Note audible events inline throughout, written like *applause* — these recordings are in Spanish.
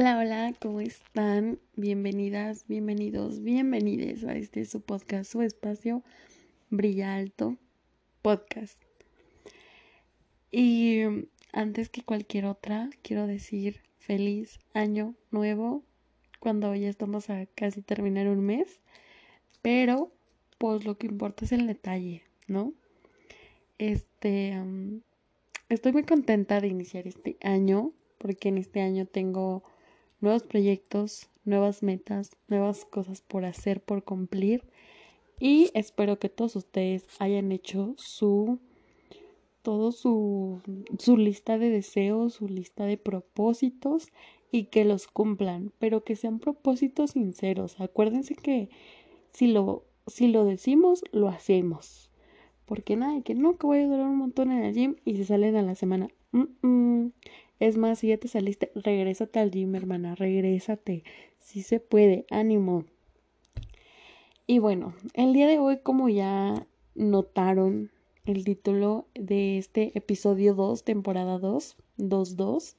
Hola, hola, ¿cómo están? Bienvenidas, bienvenidos, bienvenides a este su podcast, su espacio Brilla Alto Podcast. Y antes que cualquier otra, quiero decir feliz año nuevo cuando ya estamos a casi terminar un mes, pero pues lo que importa es el detalle, ¿no? Este, estoy muy contenta de iniciar este año porque en este año tengo nuevos proyectos, nuevas metas, nuevas cosas por hacer, por cumplir. Y espero que todos ustedes hayan hecho su todo su, su lista de deseos, su lista de propósitos y que los cumplan, pero que sean propósitos sinceros. Acuérdense que si lo, si lo decimos, lo hacemos. Porque nada, que no, que voy a durar un montón en el gym y se salen a la semana. Es más, si ya te saliste, regrésate al gym, hermana, regrésate. Si se puede, ánimo. Y bueno, el día de hoy, como ya notaron el título de este episodio 2, temporada 2, 2-2.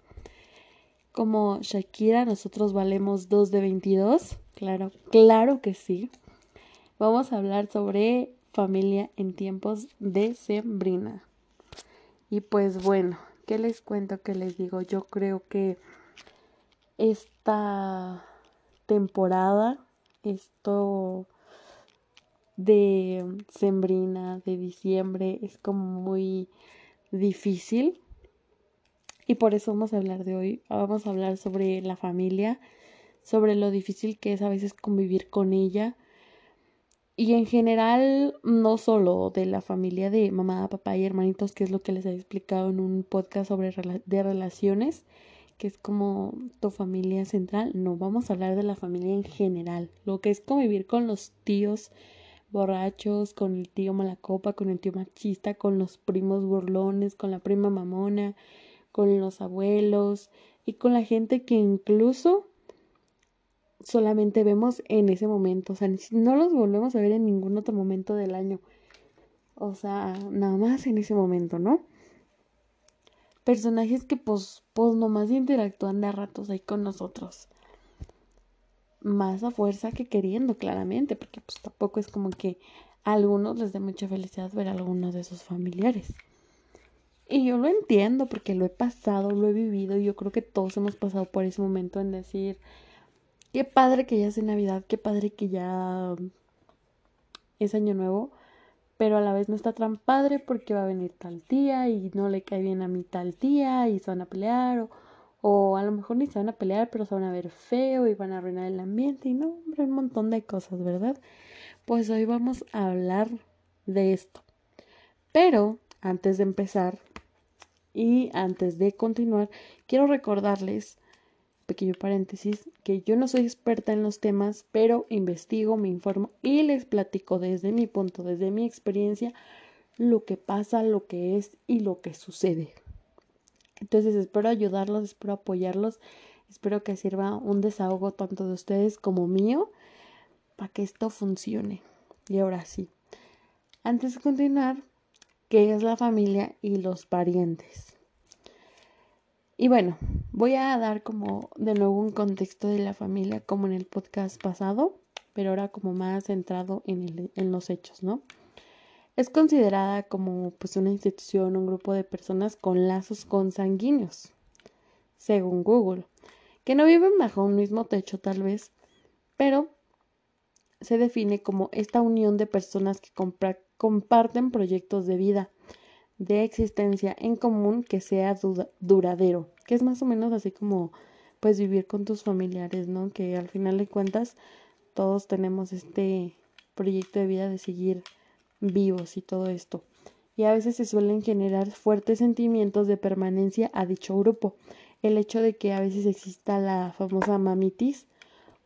Como Shakira, nosotros valemos 2 de 22. Claro, claro que sí. Vamos a hablar sobre familia en tiempos de Sembrina. Y pues bueno, ¿Qué les cuento? ¿Qué les digo? Yo creo que esta temporada, esto de sembrina, de diciembre, es como muy difícil. Y por eso vamos a hablar de hoy. Vamos a hablar sobre la familia, sobre lo difícil que es a veces convivir con ella y en general, no solo de la familia de mamá, papá y hermanitos, que es lo que les he explicado en un podcast sobre de relaciones, que es como tu familia central. No, vamos a hablar de la familia en general, lo que es convivir con los tíos borrachos, con el tío malacopa, con el tío machista, con los primos burlones, con la prima mamona, con los abuelos y con la gente que incluso solamente vemos en ese momento, o sea, no los volvemos a ver en ningún otro momento del año. O sea, nada más en ese momento, ¿no? Personajes que pues, pues nomás interactúan de ratos ahí con nosotros. Más a fuerza que queriendo, claramente, porque pues tampoco es como que a algunos les dé mucha felicidad ver a algunos de sus familiares. Y yo lo entiendo porque lo he pasado, lo he vivido, y yo creo que todos hemos pasado por ese momento en decir, Qué padre que ya es Navidad, qué padre que ya es Año Nuevo, pero a la vez no está tan padre porque va a venir tal tía y no le cae bien a mí tal tía y se van a pelear o, o a lo mejor ni se van a pelear pero se van a ver feo y van a arruinar el ambiente y no, hombre, un montón de cosas, ¿verdad? Pues hoy vamos a hablar de esto. Pero antes de empezar y antes de continuar, quiero recordarles pequeño paréntesis, que yo no soy experta en los temas, pero investigo, me informo y les platico desde mi punto, desde mi experiencia, lo que pasa, lo que es y lo que sucede. Entonces espero ayudarlos, espero apoyarlos, espero que sirva un desahogo tanto de ustedes como mío para que esto funcione. Y ahora sí, antes de continuar, ¿qué es la familia y los parientes? Y bueno, voy a dar como de nuevo un contexto de la familia como en el podcast pasado, pero ahora como más centrado en, en los hechos, ¿no? Es considerada como pues una institución, un grupo de personas con lazos consanguíneos, según Google, que no viven bajo un mismo techo tal vez, pero se define como esta unión de personas que comparten proyectos de vida, de existencia en común que sea duradero, que es más o menos así como pues vivir con tus familiares, ¿no? Que al final de cuentas todos tenemos este proyecto de vida de seguir vivos y todo esto. Y a veces se suelen generar fuertes sentimientos de permanencia a dicho grupo. El hecho de que a veces exista la famosa mamitis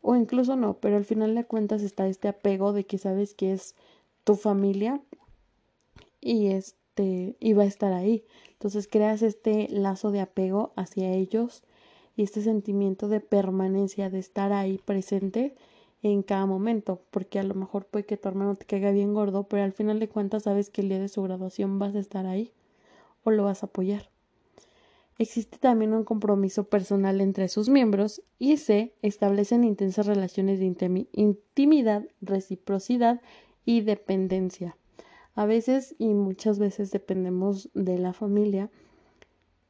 o incluso no, pero al final de cuentas está este apego de que sabes que es tu familia y es te iba a estar ahí. Entonces creas este lazo de apego hacia ellos y este sentimiento de permanencia, de estar ahí presente en cada momento, porque a lo mejor puede que tu hermano te caiga bien gordo, pero al final de cuentas sabes que el día de su graduación vas a estar ahí o lo vas a apoyar. Existe también un compromiso personal entre sus miembros y se establecen intensas relaciones de intimidad, reciprocidad y dependencia. A veces y muchas veces dependemos de la familia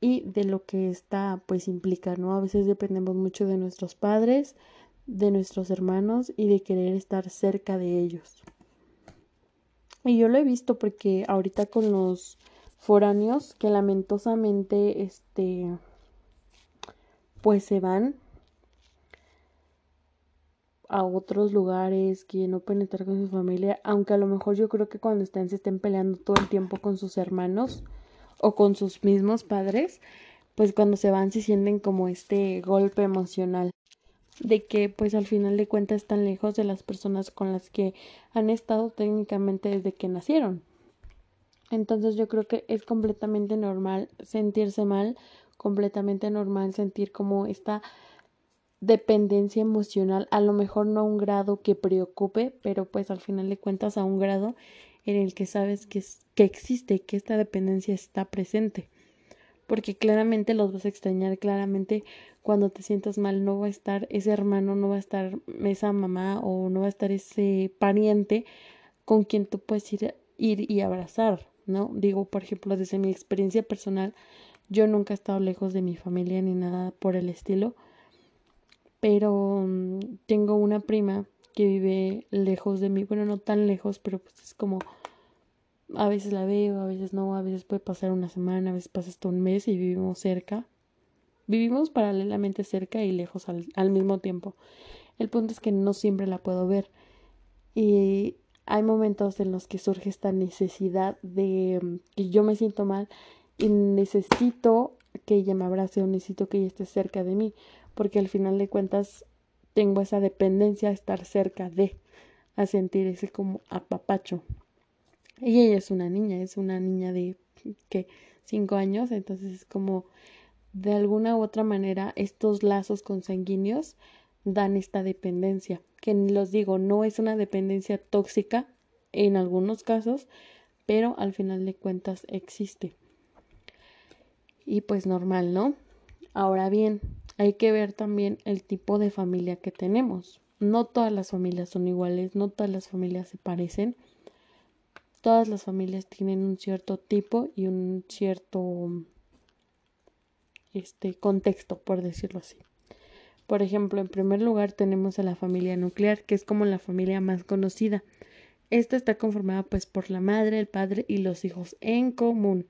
y de lo que esta pues implica, ¿no? A veces dependemos mucho de nuestros padres, de nuestros hermanos y de querer estar cerca de ellos. Y yo lo he visto porque ahorita con los foráneos que lamentosamente este pues se van a otros lugares que no pueden estar con su familia, aunque a lo mejor yo creo que cuando estén se estén peleando todo el tiempo con sus hermanos o con sus mismos padres, pues cuando se van se sienten como este golpe emocional de que pues al final de cuentas están lejos de las personas con las que han estado técnicamente desde que nacieron. Entonces yo creo que es completamente normal sentirse mal, completamente normal sentir como esta dependencia emocional, a lo mejor no a un grado que preocupe, pero pues al final de cuentas a un grado en el que sabes que, que existe, que esta dependencia está presente. Porque claramente los vas a extrañar, claramente cuando te sientas mal no va a estar ese hermano, no va a estar esa mamá o no va a estar ese pariente con quien tú puedes ir, ir y abrazar. ¿no? Digo, por ejemplo, desde mi experiencia personal, yo nunca he estado lejos de mi familia ni nada por el estilo, pero mm, tengo una prima que vive lejos de mí, bueno, no tan lejos, pero pues es como a veces la veo, a veces no, a veces puede pasar una semana, a veces pasa hasta un mes y vivimos cerca. Vivimos paralelamente cerca y lejos al, al mismo tiempo. El punto es que no siempre la puedo ver. Y hay momentos en los que surge esta necesidad de mm, que yo me siento mal y necesito que ella me abrace o necesito que ella esté cerca de mí, porque al final de cuentas tengo esa dependencia a estar cerca de, a sentir ese como apapacho. Y ella es una niña, es una niña de que cinco años, entonces es como de alguna u otra manera estos lazos consanguíneos dan esta dependencia que los digo, no es una dependencia tóxica en algunos casos, pero al final de cuentas existe. Y pues normal, ¿no? Ahora bien, hay que ver también el tipo de familia que tenemos. No todas las familias son iguales, no todas las familias se parecen. Todas las familias tienen un cierto tipo y un cierto este contexto, por decirlo así. Por ejemplo, en primer lugar tenemos a la familia nuclear, que es como la familia más conocida. Esta está conformada pues por la madre, el padre y los hijos en común.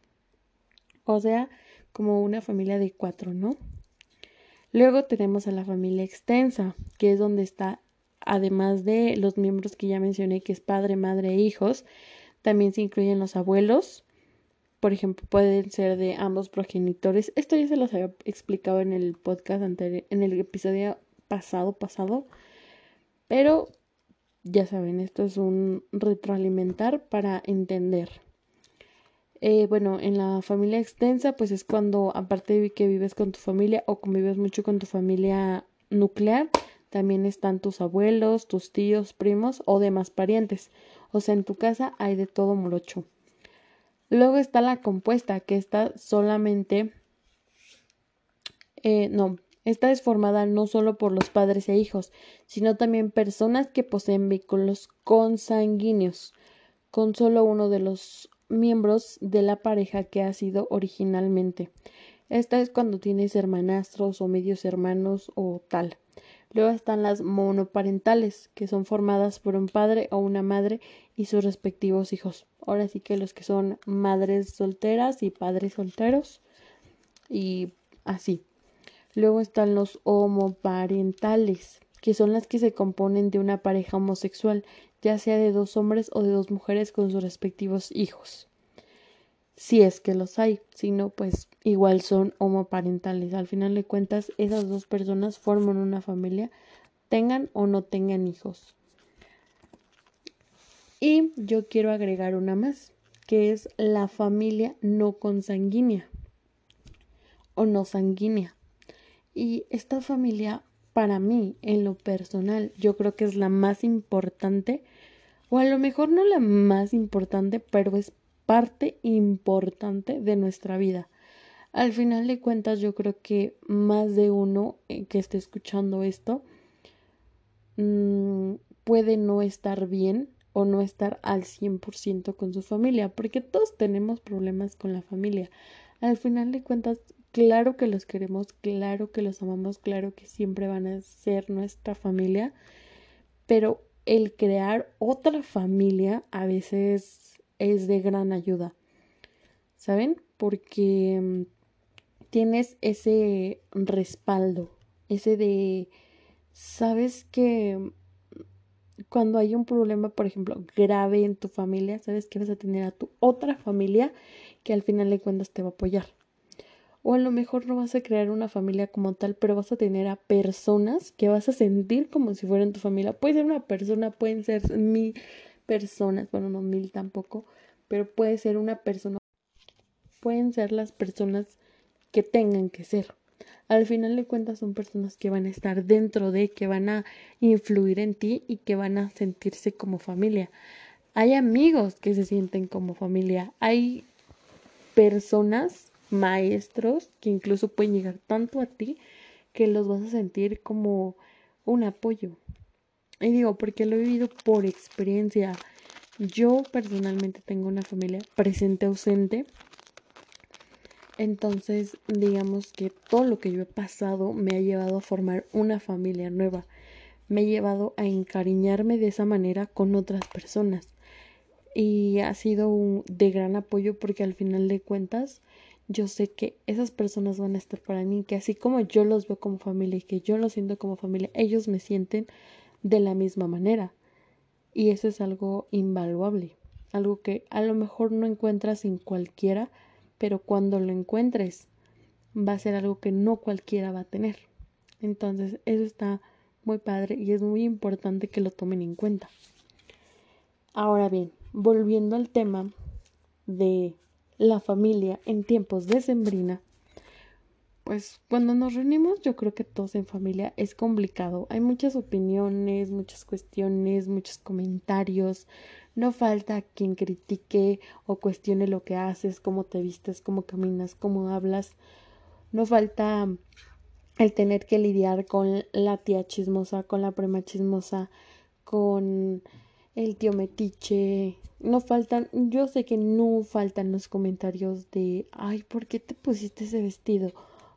O sea, como una familia de cuatro, ¿no? Luego tenemos a la familia extensa, que es donde está, además de los miembros que ya mencioné, que es padre, madre e hijos, también se incluyen los abuelos, por ejemplo, pueden ser de ambos progenitores. Esto ya se los había explicado en el podcast anterior, en el episodio pasado, pasado. Pero ya saben, esto es un retroalimentar para entender. Eh, bueno, en la familia extensa, pues es cuando, aparte de que vives con tu familia o convives mucho con tu familia nuclear, también están tus abuelos, tus tíos, primos o demás parientes. O sea, en tu casa hay de todo morocho. Luego está la compuesta, que está solamente, eh, no, esta es formada no solo por los padres e hijos, sino también personas que poseen vínculos consanguíneos con solo uno de los miembros de la pareja que ha sido originalmente. Esta es cuando tienes hermanastros o medios hermanos o tal. Luego están las monoparentales, que son formadas por un padre o una madre y sus respectivos hijos. Ahora sí que los que son madres solteras y padres solteros y así. Luego están los homoparentales, que son las que se componen de una pareja homosexual, ya sea de dos hombres o de dos mujeres con sus respectivos hijos si es que los hay, si no, pues igual son homoparentales. Al final de cuentas, esas dos personas forman una familia, tengan o no tengan hijos. Y yo quiero agregar una más, que es la familia no consanguínea o no sanguínea. Y esta familia, para mí, en lo personal, yo creo que es la más importante, o a lo mejor no la más importante, pero es parte importante de nuestra vida. Al final de cuentas, yo creo que más de uno eh, que esté escuchando esto mmm, puede no estar bien o no estar al 100% con su familia, porque todos tenemos problemas con la familia. Al final de cuentas, claro que los queremos, claro que los amamos, claro que siempre van a ser nuestra familia, pero el crear otra familia a veces es de gran ayuda. ¿Saben? Porque mm, tienes ese respaldo, ese de, sabes que cuando hay un problema, por ejemplo, grave en tu familia, sabes que vas a tener a tu otra familia que al final de cuentas te va a apoyar. O a lo mejor no vas a crear una familia como tal, pero vas a tener a personas que vas a sentir como si fueran tu familia. Puede ser una persona, pueden ser mil personas, bueno, no mil tampoco, pero puede ser una persona. Pueden ser las personas que tengan que ser al final de cuentas son personas que van a estar dentro de, que van a influir en ti y que van a sentirse como familia. Hay amigos que se sienten como familia, hay personas, maestros, que incluso pueden llegar tanto a ti que los vas a sentir como un apoyo. Y digo, porque lo he vivido por experiencia. Yo personalmente tengo una familia presente ausente entonces, digamos que todo lo que yo he pasado me ha llevado a formar una familia nueva, me ha llevado a encariñarme de esa manera con otras personas. Y ha sido de gran apoyo porque al final de cuentas yo sé que esas personas van a estar para mí, que así como yo los veo como familia y que yo los siento como familia, ellos me sienten de la misma manera. Y eso es algo invaluable, algo que a lo mejor no encuentras en cualquiera, pero cuando lo encuentres va a ser algo que no cualquiera va a tener. Entonces, eso está muy padre y es muy importante que lo tomen en cuenta. Ahora bien, volviendo al tema de la familia en tiempos de sembrina, pues cuando nos reunimos yo creo que todos en familia es complicado. Hay muchas opiniones, muchas cuestiones, muchos comentarios, no falta quien critique o cuestione lo que haces, cómo te vistes, cómo caminas, cómo hablas. No falta el tener que lidiar con la tía chismosa, con la prima chismosa, con el tío metiche. No faltan, yo sé que no faltan los comentarios de, ay, ¿por qué te pusiste ese vestido?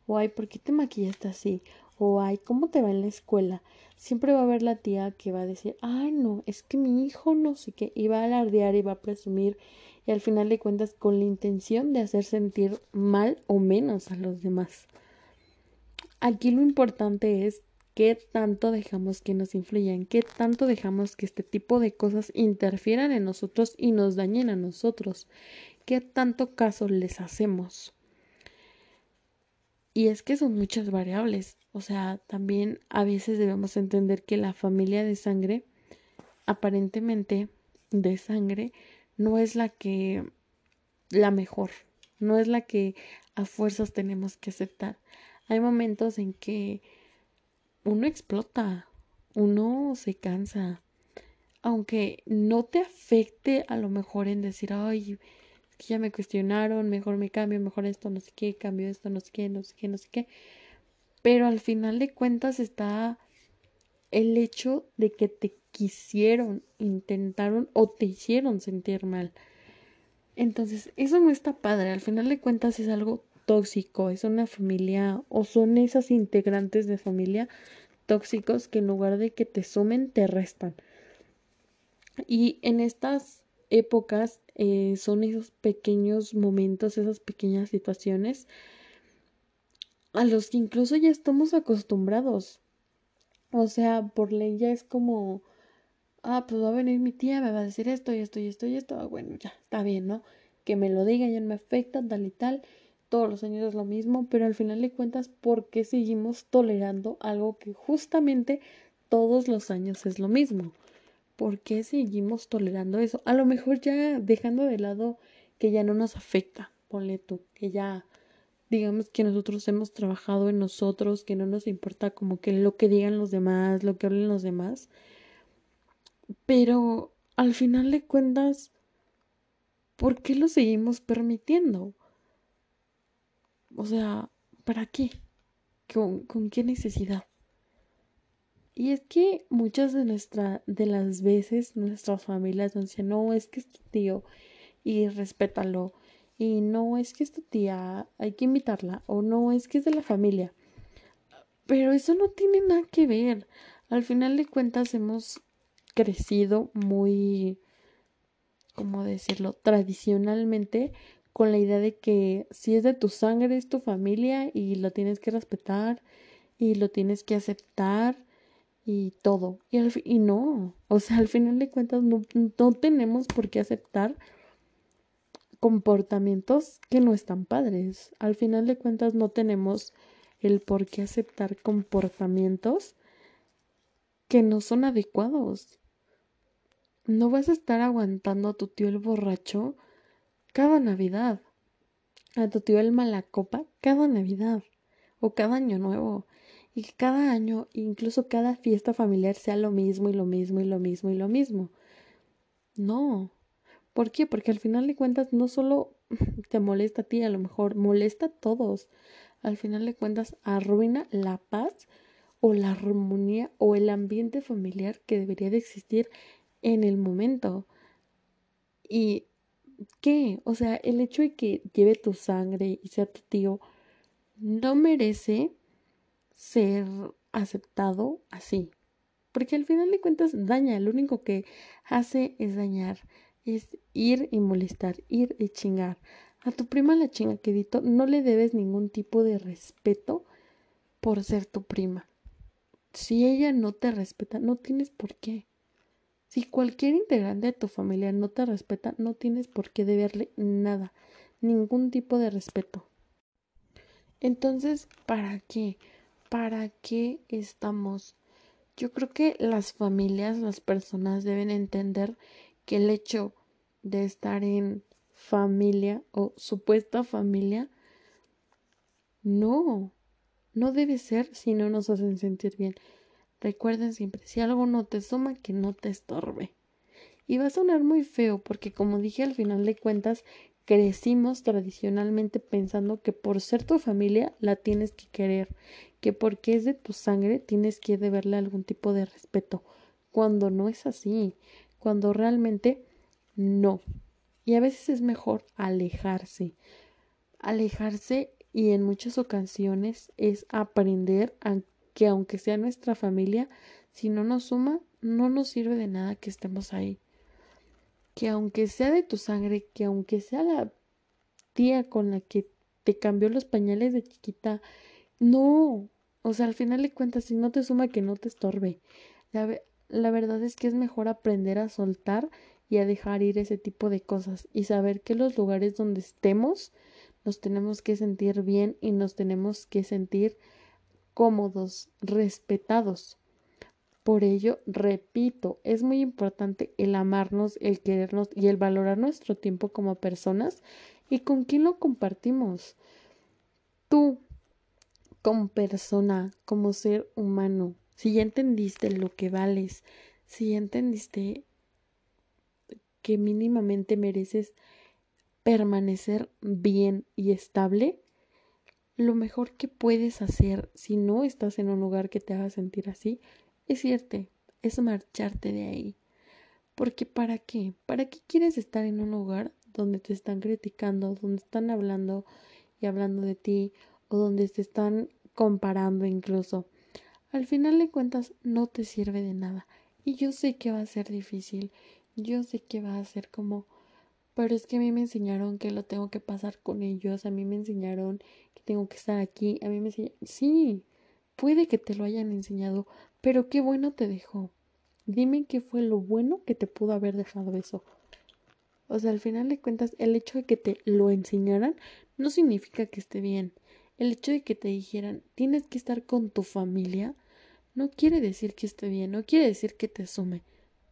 O ay, ¿por qué te maquillaste así? O ay, ¿cómo te va en la escuela? siempre va a haber la tía que va a decir, ay no, es que mi hijo no sé qué, y va a alardear y va a presumir, y al final de cuentas con la intención de hacer sentir mal o menos a los demás. Aquí lo importante es qué tanto dejamos que nos influyan, qué tanto dejamos que este tipo de cosas interfieran en nosotros y nos dañen a nosotros, qué tanto caso les hacemos. Y es que son muchas variables. O sea, también a veces debemos entender que la familia de sangre, aparentemente de sangre, no es la que la mejor, no es la que a fuerzas tenemos que aceptar. Hay momentos en que uno explota, uno se cansa, aunque no te afecte a lo mejor en decir, ay, que ya me cuestionaron, mejor me cambio, mejor esto, no sé qué, cambio esto, no sé qué, no sé qué, no sé qué. Pero al final de cuentas está el hecho de que te quisieron, intentaron o te hicieron sentir mal. Entonces, eso no está padre. Al final de cuentas es algo tóxico. Es una familia o son esas integrantes de familia tóxicos que en lugar de que te sumen, te restan. Y en estas épocas eh, son esos pequeños momentos, esas pequeñas situaciones a los que incluso ya estamos acostumbrados. O sea, por ley ya es como, ah, pues va a venir mi tía, me va a decir esto y esto y esto y esto. Ah, bueno, ya, está bien, ¿no? Que me lo diga, ya no me afecta, tal y tal. Todos los años es lo mismo, pero al final de cuentas, ¿por qué seguimos tolerando algo que justamente todos los años es lo mismo? ¿por qué seguimos tolerando eso? A lo mejor ya dejando de lado que ya no nos afecta, ponle tú, que ya digamos que nosotros hemos trabajado en nosotros, que no nos importa como que lo que digan los demás, lo que hablen los demás. Pero al final de cuentas, ¿por qué lo seguimos permitiendo? O sea, ¿para qué? ¿Con, qué necesidad? Y es que muchas de, nuestra, de las veces nuestras familias nos dicen, no, es que es tu tío y respétalo. Y no, es que es tu tía, hay que invitarla. O no, es que es de la familia. Pero eso no tiene nada que ver. Al final de cuentas hemos crecido muy, ¿cómo decirlo? Tradicionalmente con la idea de que si es de tu sangre es tu familia y lo tienes que respetar y lo tienes que aceptar y todo. Y, y no, o sea, al final de cuentas no, no tenemos por qué aceptar comportamientos que no están padres. Al final de cuentas no tenemos el por qué aceptar comportamientos que no son adecuados. No vas a estar aguantando a tu tío el borracho cada Navidad, a tu tío el malacopa cada Navidad o cada año nuevo y que cada año, incluso cada fiesta familiar sea lo mismo y lo mismo y lo mismo y lo mismo. No. ¿Por qué? Porque al final de cuentas no solo *laughs* te molesta a ti, a lo mejor molesta a todos. Al final de cuentas arruina la paz o la armonía o el ambiente familiar que debería de existir en el momento. ¿Y qué? O sea, el hecho de que lleve tu sangre y sea tu tío no merece ser aceptado así. Porque al final de cuentas daña, lo único que hace es dañar, es ir y molestar, ir y chingar. A tu prima la chinga quedito no le debes ningún tipo de respeto por ser tu prima. Si ella no te respeta, no tienes por qué. Si cualquier integrante de tu familia no te respeta, no tienes por qué deberle nada, ningún tipo de respeto. Entonces, ¿para qué? ¿para qué estamos? Yo creo que las familias, las personas deben entender que el hecho de estar en familia o supuesta familia no, no debe ser si no nos hacen sentir bien. Recuerden siempre, si algo no te suma, que no te estorbe. Y va a sonar muy feo porque como dije al final de cuentas, crecimos tradicionalmente pensando que por ser tu familia la tienes que querer, que porque es de tu sangre tienes que deberle algún tipo de respeto, cuando no es así, cuando realmente no. Y a veces es mejor alejarse. Alejarse y en muchas ocasiones es aprender a que aunque sea nuestra familia, si no nos suma, no nos sirve de nada que estemos ahí que aunque sea de tu sangre, que aunque sea la tía con la que te cambió los pañales de chiquita, no, o sea, al final de cuentas, si no te suma que no te estorbe. La, la verdad es que es mejor aprender a soltar y a dejar ir ese tipo de cosas y saber que los lugares donde estemos nos tenemos que sentir bien y nos tenemos que sentir cómodos, respetados. Por ello, repito, es muy importante el amarnos, el querernos y el valorar nuestro tiempo como personas y con quién lo compartimos. Tú, como persona, como ser humano, si ya entendiste lo que vales, si ya entendiste que mínimamente mereces permanecer bien y estable, lo mejor que puedes hacer si no estás en un lugar que te haga sentir así es cierto, es marcharte de ahí. Porque ¿para qué? ¿Para qué quieres estar en un lugar donde te están criticando, donde están hablando y hablando de ti o donde te están comparando incluso? Al final de cuentas no te sirve de nada. Y yo sé que va a ser difícil, yo sé que va a ser como, pero es que a mí me enseñaron que lo tengo que pasar con ellos, a mí me enseñaron que tengo que estar aquí, a mí me enseñaron, sí, puede que te lo hayan enseñado, pero qué bueno te dejó. Dime qué fue lo bueno que te pudo haber dejado eso. O sea, al final de cuentas, el hecho de que te lo enseñaran no significa que esté bien. El hecho de que te dijeran tienes que estar con tu familia no quiere decir que esté bien, no quiere decir que te sume,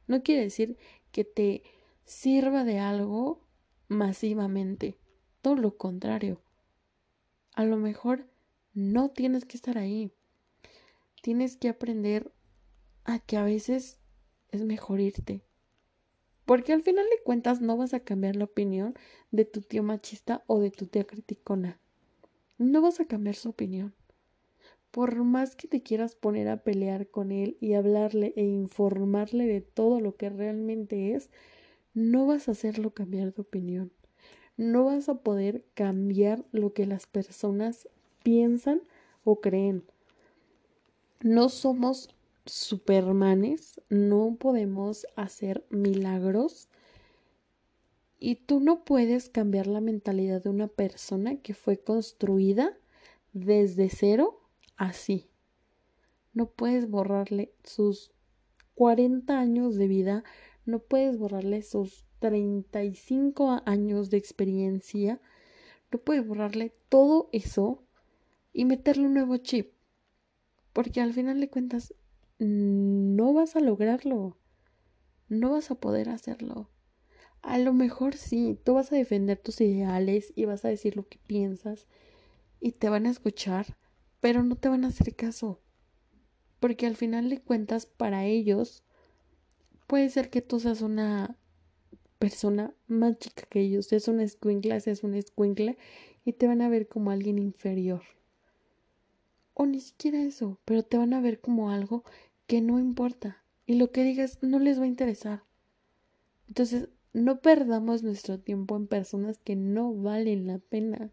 no quiere decir que te sirva de algo masivamente. Todo lo contrario. A lo mejor no tienes que estar ahí tienes que aprender a que a veces es mejor irte. Porque al final de cuentas no vas a cambiar la opinión de tu tío machista o de tu tía criticona. no vas a cambiar su opinión. Por más que te quieras poner a pelear con él y hablarle e informarle de todo lo que realmente es, no vas a hacerlo cambiar de opinión. No vas a poder cambiar lo que las personas piensan o creen. No somos supermanes, no podemos hacer milagros y tú no puedes cambiar la mentalidad de una persona que fue construida desde cero así. No puedes borrarle sus 40 años de vida, no puedes borrarle sus 35 años de experiencia, no puedes borrarle todo eso y meterle un nuevo chip. Porque al final de cuentas no vas a lograrlo. No vas a poder hacerlo. A lo mejor sí, tú vas a defender tus ideales y vas a decir lo que piensas y te van a escuchar, pero no te van a hacer caso. Porque al final de cuentas, para ellos, puede ser que tú seas una persona más chica que ellos, seas una escuincla, seas una escuincla, y te van a ver como alguien inferior. O ni siquiera eso, pero te van a ver como algo que no importa. Y lo que digas no les va a interesar. Entonces, no perdamos nuestro tiempo en personas que no valen la pena.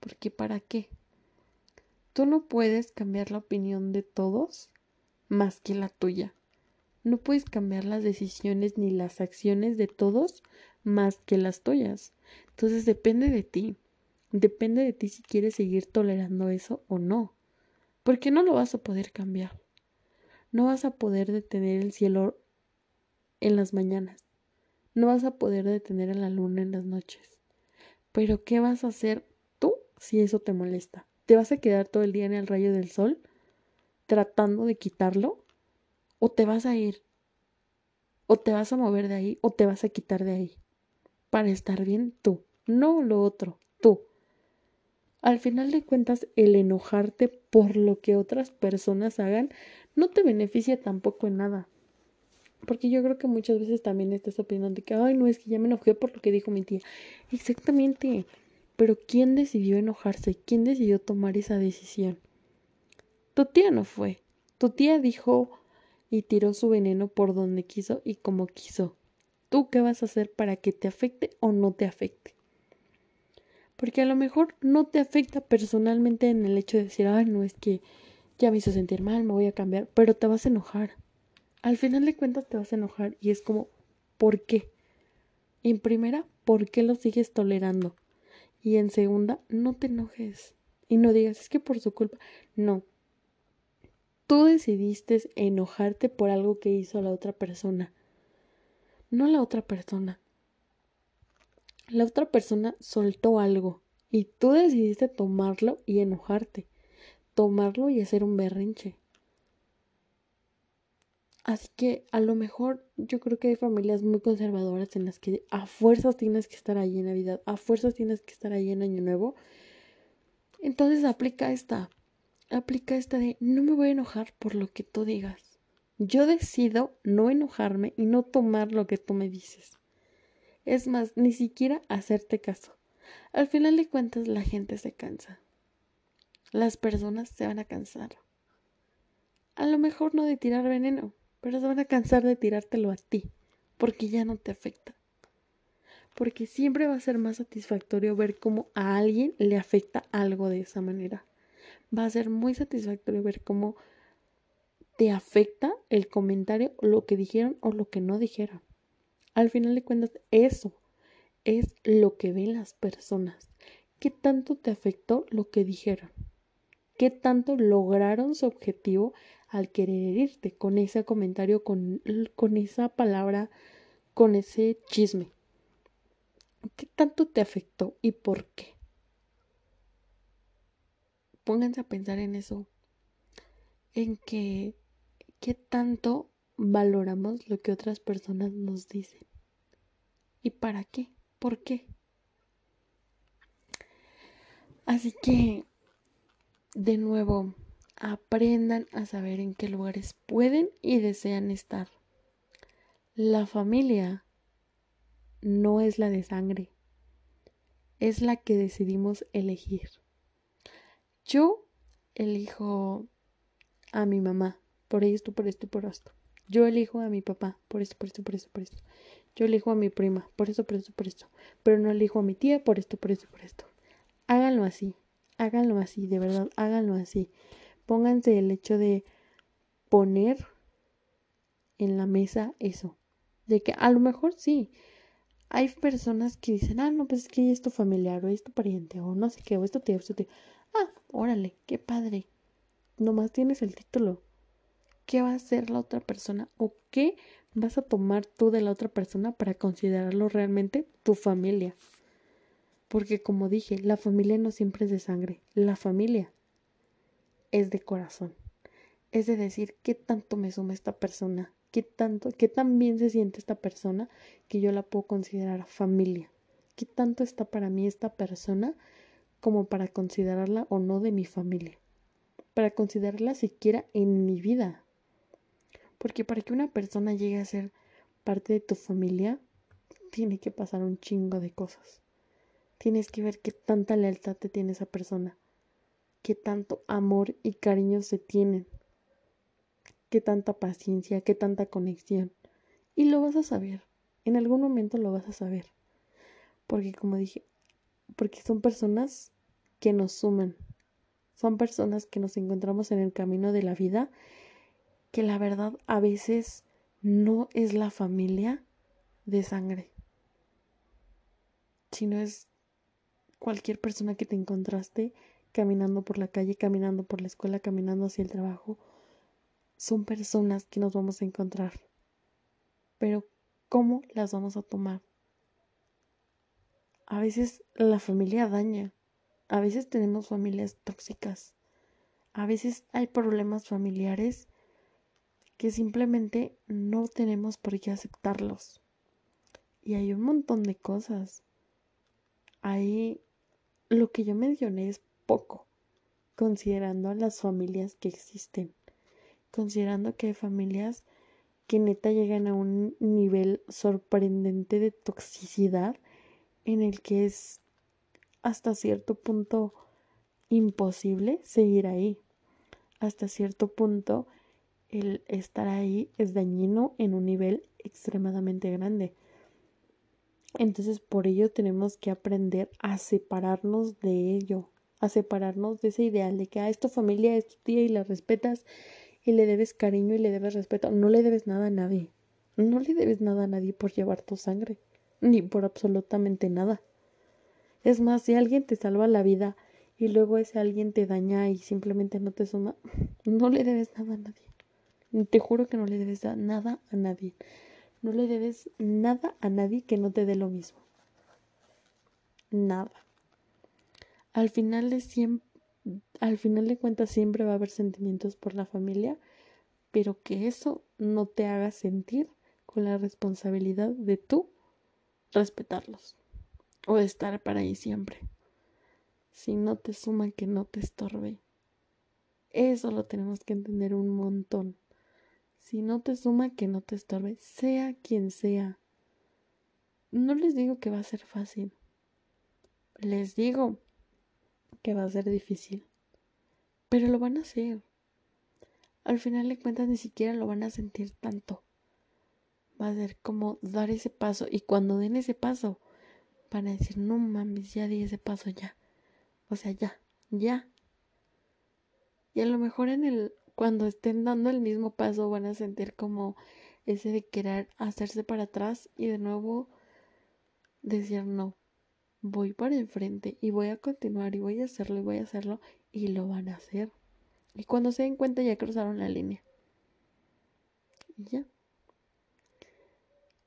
Porque ¿para qué? Tú no puedes cambiar la opinión de todos más que la tuya. No puedes cambiar las decisiones ni las acciones de todos más que las tuyas. Entonces depende de ti. Depende de ti si quieres seguir tolerando eso o no. Porque no lo vas a poder cambiar. No vas a poder detener el cielo en las mañanas. No vas a poder detener a la luna en las noches. Pero ¿qué vas a hacer tú si eso te molesta? ¿Te vas a quedar todo el día en el rayo del sol tratando de quitarlo? ¿O te vas a ir? ¿O te vas a mover de ahí? ¿O te vas a quitar de ahí? Para estar bien tú, no lo otro, tú. Al final de cuentas, el enojarte por lo que otras personas hagan no te beneficia tampoco en nada. Porque yo creo que muchas veces también estás opinando de que, ay, no, es que ya me enojé por lo que dijo mi tía. Exactamente. Pero ¿quién decidió enojarse? ¿Quién decidió tomar esa decisión? Tu tía no fue. Tu tía dijo y tiró su veneno por donde quiso y como quiso. ¿Tú qué vas a hacer para que te afecte o no te afecte? Porque a lo mejor no te afecta personalmente en el hecho de decir, ay, no es que ya me hizo sentir mal, me voy a cambiar, pero te vas a enojar. Al final de cuentas te vas a enojar y es como, ¿por qué? En primera, ¿por qué lo sigues tolerando? Y en segunda, no te enojes y no digas, es que por su culpa. No. Tú decidiste enojarte por algo que hizo la otra persona. No la otra persona. La otra persona soltó algo y tú decidiste tomarlo y enojarte. Tomarlo y hacer un berrinche. Así que a lo mejor yo creo que hay familias muy conservadoras en las que a fuerzas tienes que estar ahí en Navidad, a fuerzas tienes que estar ahí en Año Nuevo. Entonces aplica esta, aplica esta de no me voy a enojar por lo que tú digas. Yo decido no enojarme y no tomar lo que tú me dices. Es más, ni siquiera hacerte caso. Al final de cuentas la gente se cansa. Las personas se van a cansar. A lo mejor no de tirar veneno, pero se van a cansar de tirártelo a ti, porque ya no te afecta. Porque siempre va a ser más satisfactorio ver cómo a alguien le afecta algo de esa manera. Va a ser muy satisfactorio ver cómo te afecta el comentario, lo que dijeron o lo que no dijeron. Al final de cuentas, eso es lo que ven las personas. ¿Qué tanto te afectó lo que dijeron? ¿Qué tanto lograron su objetivo al querer herirte con ese comentario, con, con esa palabra, con ese chisme. ¿Qué tanto te afectó y por qué? Pónganse a pensar en eso, en que qué tanto valoramos lo que otras personas nos dicen y para qué, por qué. Así que, de nuevo, aprendan a saber en qué lugares pueden y desean estar. La familia no es la de sangre, es la que decidimos elegir. Yo elijo a mi mamá por esto, por esto, por esto. Yo elijo a mi papá por esto, por esto, por esto, por esto. Yo elijo a mi prima por esto, por esto, por esto. Pero no elijo a mi tía por esto, por esto, por esto. Háganlo así. Háganlo así, de verdad, háganlo así. Pónganse el hecho de poner en la mesa eso. De que a lo mejor sí. Hay personas que dicen, ah, no, pues es que es tu familiar, o es tu pariente, o no sé qué, o esto tío, esto tío. Ah, órale, qué padre. Nomás tienes el título. ¿Qué va a hacer la otra persona? ¿O qué vas a tomar tú de la otra persona para considerarlo realmente tu familia? Porque como dije, la familia no siempre es de sangre. La familia es de corazón. Es de decir, ¿qué tanto me suma esta persona? ¿Qué tanto, qué tan bien se siente esta persona que yo la puedo considerar familia? ¿Qué tanto está para mí esta persona como para considerarla o no de mi familia? Para considerarla siquiera en mi vida. Porque para que una persona llegue a ser parte de tu familia, tiene que pasar un chingo de cosas. Tienes que ver qué tanta lealtad te tiene esa persona, qué tanto amor y cariño se tienen, qué tanta paciencia, qué tanta conexión. Y lo vas a saber, en algún momento lo vas a saber. Porque como dije, porque son personas que nos suman, son personas que nos encontramos en el camino de la vida, que la verdad a veces no es la familia de sangre, sino es cualquier persona que te encontraste caminando por la calle, caminando por la escuela, caminando hacia el trabajo, son personas que nos vamos a encontrar. Pero, ¿cómo las vamos a tomar? A veces la familia daña, a veces tenemos familias tóxicas, a veces hay problemas familiares que simplemente no tenemos por qué aceptarlos. Y hay un montón de cosas. Hay lo que yo mencioné es poco, considerando las familias que existen, considerando que hay familias que neta llegan a un nivel sorprendente de toxicidad en el que es hasta cierto punto imposible seguir ahí. Hasta cierto punto el estar ahí es dañino en un nivel extremadamente grande. Entonces por ello tenemos que aprender a separarnos de ello, a separarnos de ese ideal de que a ah, tu familia, es tu tía y la respetas y le debes cariño y le debes respeto. No le debes nada a nadie. No le debes nada a nadie por llevar tu sangre, ni por absolutamente nada. Es más, si alguien te salva la vida y luego ese alguien te daña y simplemente no te suma, *laughs* no le debes nada a nadie. Te juro que no le debes nada a nadie. No le debes nada a nadie que no te dé lo mismo. Nada. Al final de siempre, al final de cuentas siempre va a haber sentimientos por la familia, pero que eso no te haga sentir con la responsabilidad de tú respetarlos o estar para ahí siempre. Si no te suma que no te estorbe. Eso lo tenemos que entender un montón. Si no te suma, que no te estorbe, sea quien sea. No les digo que va a ser fácil. Les digo que va a ser difícil. Pero lo van a hacer. Al final de cuentas ni siquiera lo van a sentir tanto. Va a ser como dar ese paso. Y cuando den ese paso, van a decir, no mames, ya di ese paso ya. O sea, ya, ya. Y a lo mejor en el cuando estén dando el mismo paso van a sentir como ese de querer hacerse para atrás y de nuevo decir no, voy para enfrente y voy a continuar y voy a hacerlo y voy a hacerlo y lo van a hacer. Y cuando se den cuenta ya cruzaron la línea. Y ya.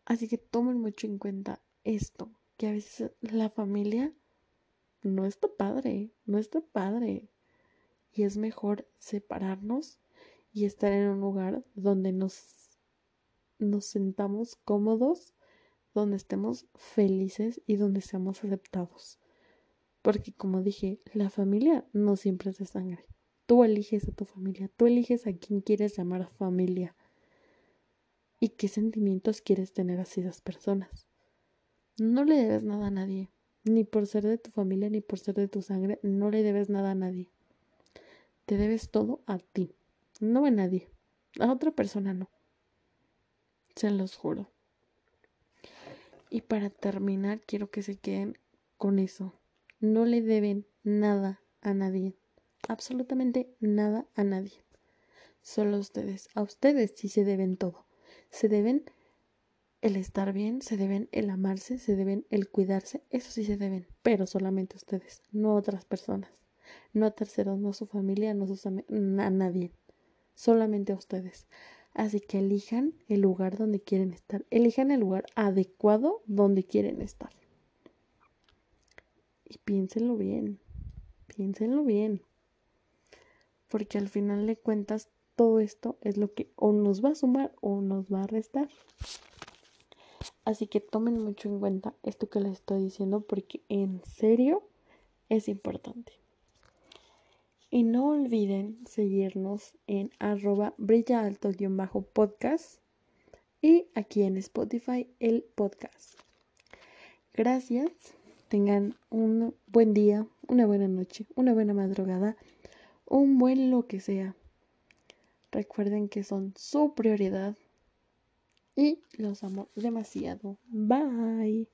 Así que tomen mucho en cuenta esto, que a veces la familia no está padre, no está padre. Y es mejor separarnos y estar en un lugar donde nos, nos sentamos cómodos, donde estemos felices y donde seamos aceptados. Porque como dije, la familia no siempre es de sangre. Tú eliges a tu familia, tú eliges a quien quieres llamar familia y qué sentimientos quieres tener hacia esas personas. No le debes nada a nadie, ni por ser de tu familia, ni por ser de tu sangre, no le debes nada a nadie. Te debes todo a ti, no a nadie. A otra persona no. Se los juro. Y para terminar, quiero que se queden con eso. No le deben nada a nadie. Absolutamente nada a nadie. Solo a ustedes. A ustedes sí se deben todo. Se deben el estar bien, se deben el amarse, se deben el cuidarse. Eso sí se deben. Pero solamente ustedes, no otras personas. No a terceros, no a su familia, no a, sus a nadie. Solamente a ustedes. Así que elijan el lugar donde quieren estar. Elijan el lugar adecuado donde quieren estar. Y piénsenlo bien. Piénsenlo bien. Porque al final de cuentas todo esto es lo que o nos va a sumar o nos va a restar. Así que tomen mucho en cuenta esto que les estoy diciendo porque en serio es importante. Y no olviden seguirnos en arroba brilla alto bajo podcast y aquí en Spotify el podcast. Gracias. Tengan un buen día, una buena noche, una buena madrugada, un buen lo que sea. Recuerden que son su prioridad y los amo demasiado. Bye.